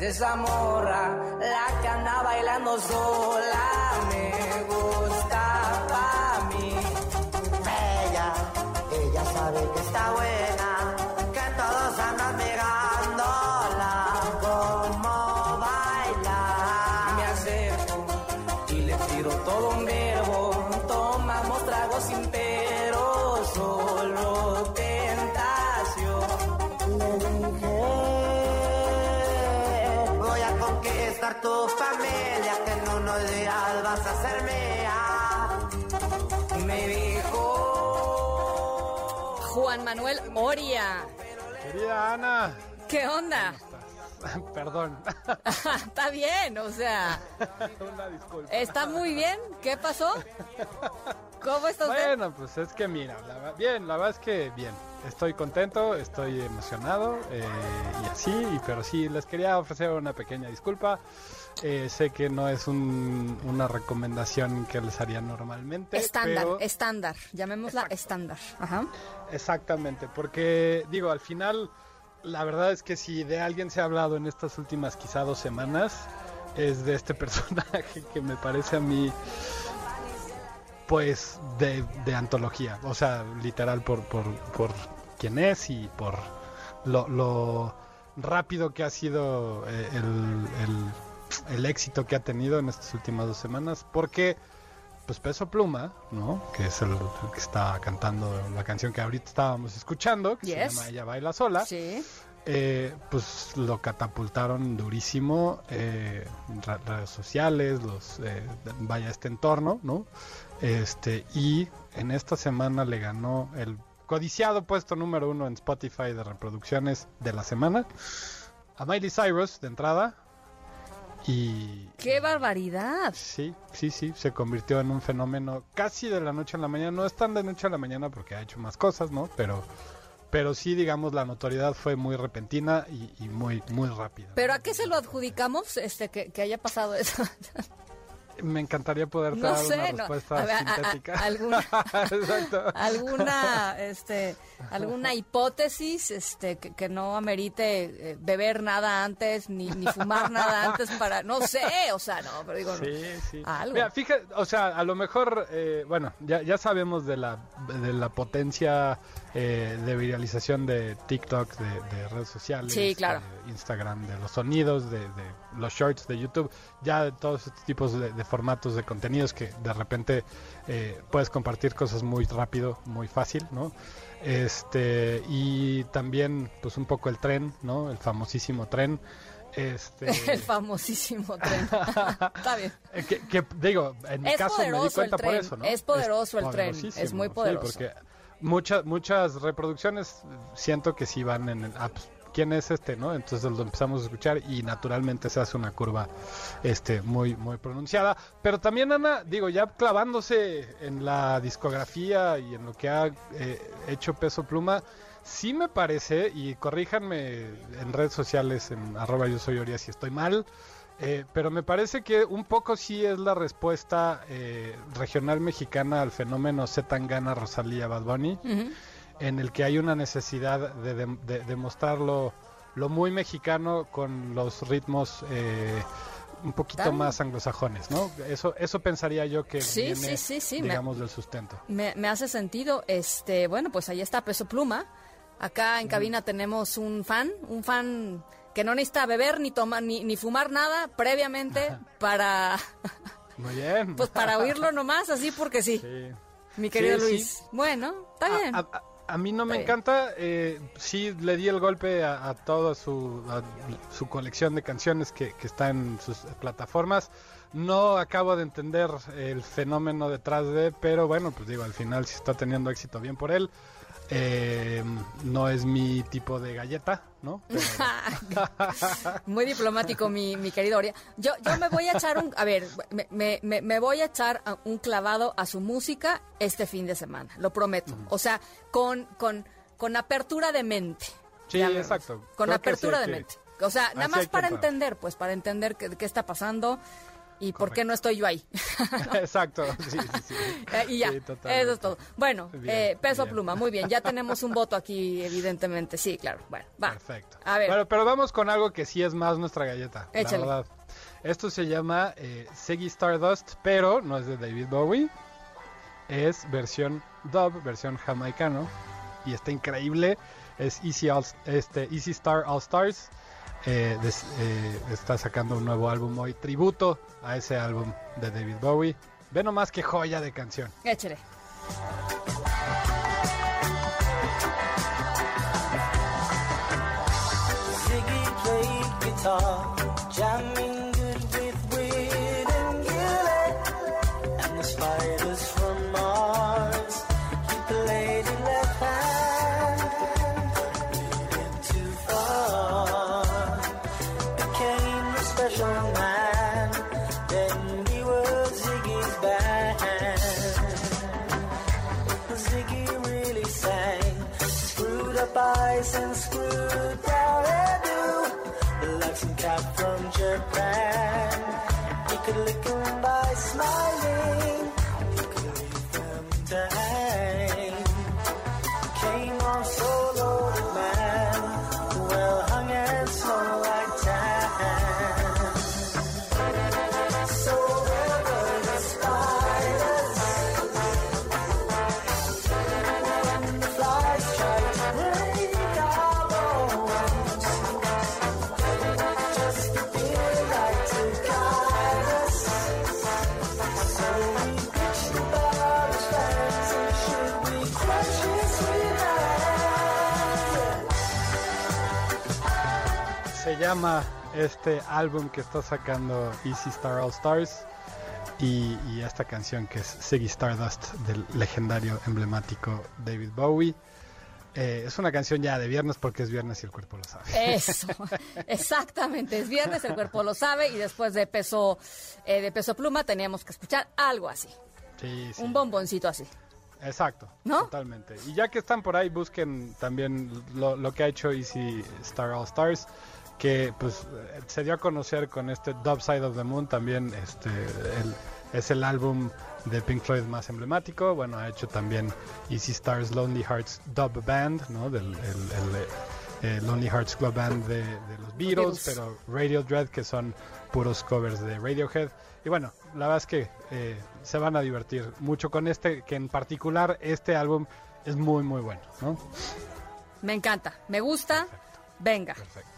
Esa morra, la que anda bailando sola, me gusta a mí. Ella, ella sabe que está buena, que todos andan mirándola como baila. Me acerco y le tiro todo un verbo, vas a ser mía. Me dijo Juan Manuel Oria. Querida Ana. ¿Qué onda? Perdón. está bien, o sea. Una disculpa. Está muy bien. ¿Qué pasó? ¿Cómo está usted? Bueno, pues es que mira, bien, la verdad es que bien. Estoy contento, estoy emocionado eh, y así, pero sí, les quería ofrecer una pequeña disculpa. Eh, sé que no es una recomendación que les haría normalmente. Estándar, estándar, llamémosla estándar. Ajá. Exactamente, porque digo, al final, la verdad es que si de alguien se ha hablado en estas últimas quizá dos semanas, es de este personaje que me parece a mí pues de, de, antología, o sea, literal por, por, por quién es y por lo, lo rápido que ha sido eh, el, el, éxito que ha tenido en estas últimas dos semanas, porque pues Peso Pluma, ¿no? Que es el, que está cantando la canción que ahorita estábamos escuchando, que se llama Ella Baila Sola. Sí. Eh, pues lo catapultaron durísimo, eh, redes sociales, los vaya este entorno, ¿no? Este, y en esta semana le ganó el codiciado puesto número uno en Spotify de reproducciones de la semana a Miley Cyrus de entrada. Y. ¡Qué barbaridad! Sí, sí, sí, se convirtió en un fenómeno casi de la noche a la mañana. No es tan de noche a la mañana porque ha hecho más cosas, ¿no? Pero pero sí, digamos, la notoriedad fue muy repentina y, muy, muy rápida. ¿Pero a qué se lo adjudicamos este que, que haya pasado eso? Me encantaría poder dar una respuesta sintética. alguna, alguna, este, alguna hipótesis, este, que, no amerite eh, beber nada antes ni, ni fumar nada antes para, no sé, o sea, no, pero digo, sí, sí. Mira, fíjate, o sea, a lo mejor, eh, bueno, ya, ya sabemos de la, de la potencia eh, de viralización de TikTok, de, redes sociales, claro. de Instagram, de los sonidos, de, los shorts de YouTube, ya de todos estos tipos de, formatos de contenidos que de repente eh, puedes compartir cosas muy rápido, muy fácil, ¿no? Este, y también, pues un poco el tren, ¿no? El famosísimo tren. Este... El famosísimo tren. Está bien. Eh, que, digo, en mi caso me di cuenta por eso, ¿no? Es poderoso el tren. Es muy poderoso. porque muchas muchas reproducciones siento que sí van en el ah, pues, quién es este no entonces lo empezamos a escuchar y naturalmente se hace una curva este muy muy pronunciada. Pero también Ana digo ya clavándose en la discografía y en lo que ha eh, hecho Peso Pluma sí me parece y corríjanme en redes sociales en arroba yo soy Oria si estoy mal eh, pero me parece que un poco sí es la respuesta eh, regional mexicana al fenómeno Zetangana Rosalía Bad Bunny, en el que hay una necesidad de, demostrarlo lo muy mexicano con los ritmos eh, un poquito más anglosajones, ¿no? Eso, eso pensaría yo que viene, digamos, del sustento. Me, me, hace sentido. Este, bueno, pues ahí está Peso Pluma. Acá en cabina tenemos un fan, un fan que no necesita beber ni tomar ni, ni fumar nada previamente para Muy bien. pues para oírlo nomás así porque sí. Mi querido Luis. Bueno, está bien. A, mí no me encanta, eh, sí le di el golpe a, toda su, su colección de canciones que, que está en sus plataformas. No acabo de entender el fenómeno detrás de, pero bueno, pues digo, al final si está teniendo éxito bien por él. Eh, no es mi tipo de galleta, ¿no? Pero- Muy diplomático, mi, mi querido Oria. Yo, yo me voy a echar un. A ver, me, me- me- voy a echar un clavado a su música este fin de semana, lo prometo. O sea, con, con, con apertura de mente. Sí, exacto. Con Creo apertura sí de mente. O sea, nada así más para entender, pues, para entender qué, qué está pasando y por qué no estoy yo ahí. Exacto, sí, sí, sí. Eh, y ya, Sí, eso es todo. Bueno, Bien, eh, peso bien. pluma, muy bien. Ya tenemos un voto aquí, evidentemente. Sí, claro. Bueno, va. Perfecto. A ver. Bueno, pero vamos con algo que sí es más nuestra galleta. Échale. La verdad. Esto se llama eh, Ziggy Stardust, pero no es de David Bowie. Es versión dub, versión jamaicano. Y está increíble. Es Easy, All- este, Easy Star All Stars. Eh, des- eh, está sacando un nuevo álbum hoy, tributo a ese álbum de David Bowie. Ve nomás qué joya de canción. Échale. Ziggy played guitar, essence. Llama este álbum que está sacando Easy Star All Stars y, y esta canción que es Ziggy Stardust del legendario emblemático David Bowie. Eh, es una canción ya de viernes porque es viernes y el cuerpo lo sabe. Eso, exactamente. Es viernes, el cuerpo lo sabe y después de peso, eh, de peso pluma teníamos que escuchar algo así, Sí, sí. un bomboncito así. Exacto, ¿No? totalmente. Y ya que están por ahí, busquen también lo, lo que ha hecho Easy Star All Stars, que pues se dio a conocer con este Dub Side of the Moon, también este el- es el álbum de Pink Floyd más emblemático. Bueno, ha hecho también Easy Stars Lonely Hearts Dub Band, ¿no? Del el, el, eh, Lonely Hearts Club Band de, de los Beatles, Beatles. pero Radio Dread, que son puros covers de Radiohead. Y bueno, la verdad es que eh, se van a divertir mucho con este, que en particular este álbum es muy, muy bueno, ¿no? Me encanta, me gusta, venga. Perfecto.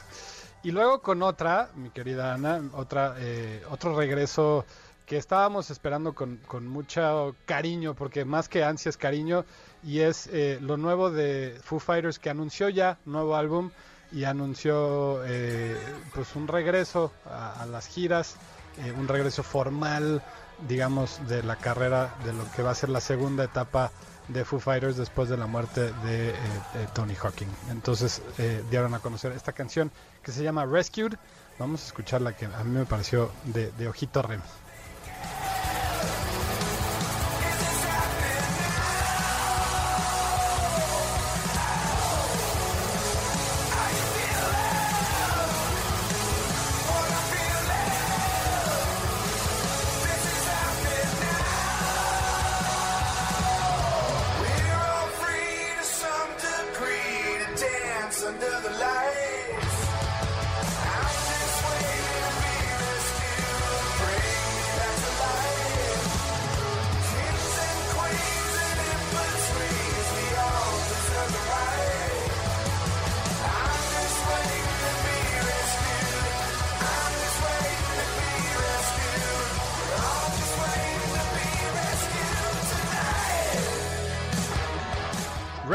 Y luego con otra, mi querida Ana, otra, eh, otro regreso que estábamos esperando con, con mucho cariño, porque más que ansias, cariño, y es eh, lo nuevo de Foo Fighters que anunció ya nuevo álbum y anunció eh, pues un regreso a, a las giras, eh, un regreso formal, digamos, de la carrera de lo que va a ser la segunda etapa de Foo Fighters después de la muerte de, eh, Tony Hawking. Entonces eh, dieron a conocer esta canción que se llama Rescued. Vamos a escuchar la que a mí me pareció de, de ojito rem.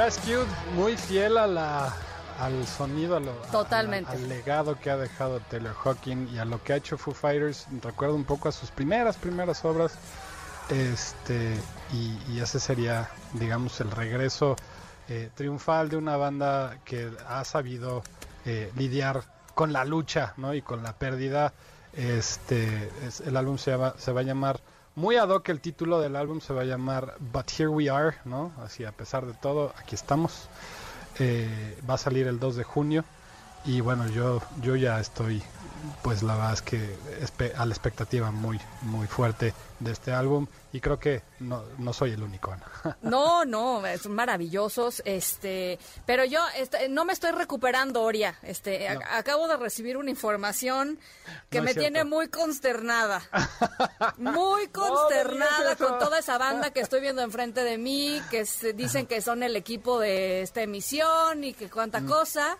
Rescued, muy fiel a la, al sonido, a lo- a- al legado que ha dejado Taylor Hawking y a lo que ha hecho Foo Fighters. Recuerdo un poco a sus primeras, primeras obras. Este, y, y ese sería, digamos, el regreso eh, triunfal de una banda que ha sabido eh, lidiar con la lucha ¿no? y con la pérdida. Este, es- el álbum se, se va a llamar, muy ad hoc el título del álbum se va a llamar But Here We Are, ¿no? Así a pesar de todo, aquí estamos. Eh, va a salir el 2 de junio y bueno, yo, yo ya estoy, pues la verdad es que a la expectativa muy, muy fuerte de este álbum y creo que no, no soy el único, Ana. No, no, son maravillosos, este, pero yo este, no me estoy recuperando, Oria. Este, a- acabo de recibir una información que No me tiene muy consternada. Muy consternada con toda esa banda que estoy viendo enfrente de mí, que se dicen que son el equipo de esta emisión y que cuánta cosa.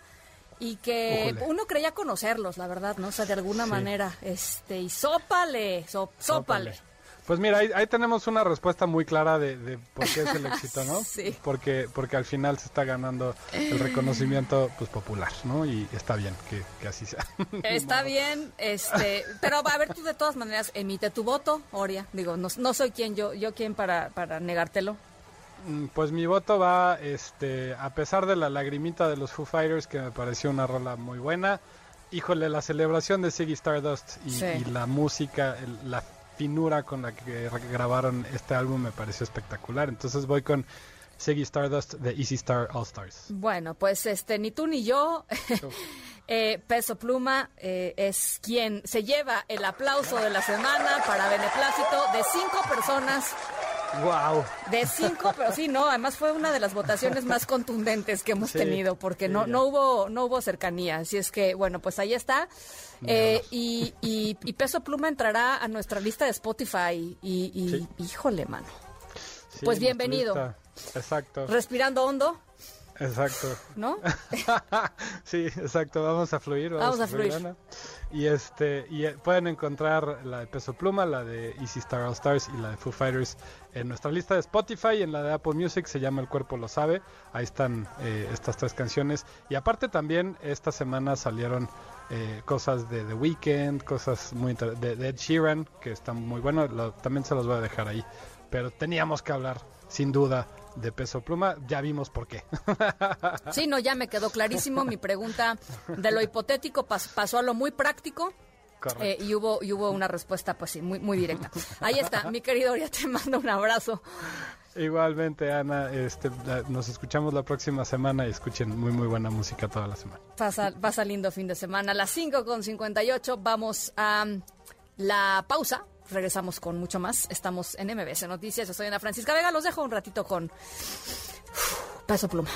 Y que uno creía conocerlos, la verdad, ¿no? O sea, de alguna manera, este, y sópale, sop- sópale. Pues mira, ahí, ahí tenemos una respuesta muy clara de, de por qué es el éxito, ¿no? Sí. Porque, porque al final se está ganando el reconocimiento pues popular, ¿no? Y está bien que, que así sea. Está bien, este, pero a ver, tú de todas maneras emite tu voto, Oria. Digo, no, no soy quien yo, yo quien para, para negártelo. Mm, Pues mi voto va, este, a pesar de la lagrimita de los Foo Fighters, que me pareció una rola muy buena. Híjole, la celebración de Ziggy Stardust y, Sí. y la música, el- la finura con la que grabaron este álbum me pareció espectacular. Entonces voy con Ziggy Stardust de Easy Star All Stars. Bueno, pues este, ni tú ni yo, eh, Peso Pluma eh, es quien se lleva el aplauso de la semana para beneplácito de cinco personas, ¡Wow! de cinco, pero sí, no, además fue una de las votaciones más contundentes que hemos Sí, tenido, porque sí, no, ya. no hubo, no hubo cercanía, así es que, bueno, pues ahí está. Eh, y, y- y Peso Pluma entrará a nuestra lista de Spotify y, y- híjole, mano. Pues bienvenido. Exacto, Respirando hondo, exacto. ¿no? sí, exacto, vamos a fluir. Vamos a fluir. Y este y eh, pueden encontrar la de Peso Pluma, la de Easy Star All Stars y la de Foo Fighters en nuestra lista de Spotify, en la de Apple Music se llama El cuerpo lo sabe. Ahí están eh, estas tres canciones y aparte también esta semana salieron eh, cosas de The Weeknd, cosas muy de, de Ed Sheeran que están muy buenos, lo- también se los voy a dejar ahí. Pero teníamos que hablar sin duda de Peso Pluma, ya vimos por qué. Sí, no, ya me quedó clarísimo. Mi pregunta de lo hipotético pas- pasó a lo muy práctico. Eh, y hubo y hubo una respuesta, pues sí, muy, muy directa. Ahí está, mi querido, ya te mando un abrazo. Igualmente, Ana, este, nos escuchamos la próxima semana y escuchen muy, muy buena música toda la semana. Pasa, pasa lindo fin de semana. A las 5 con 58 vamos a la pausa. Regresamos con mucho más. Estamos en MBS Noticias. Yo soy Ana Francisca Vega. Los dejo un ratito con uf, Peso Pluma.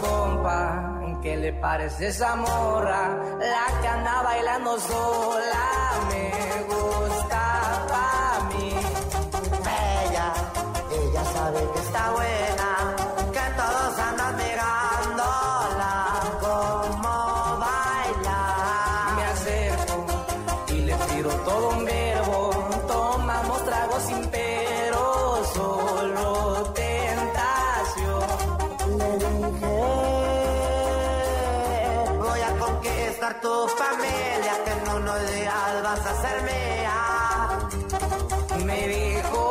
compa, ¿qué le parece esa? La que anda bailando sola Me dijo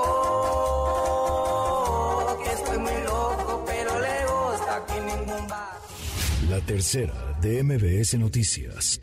que estoy muy loco, pero le gusta que ningún bar. La tercera de MBS Noticias.